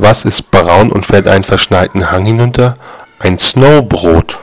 Was ist braun und fällt einen verschneiten Hang hinunter? Ein Snowbrot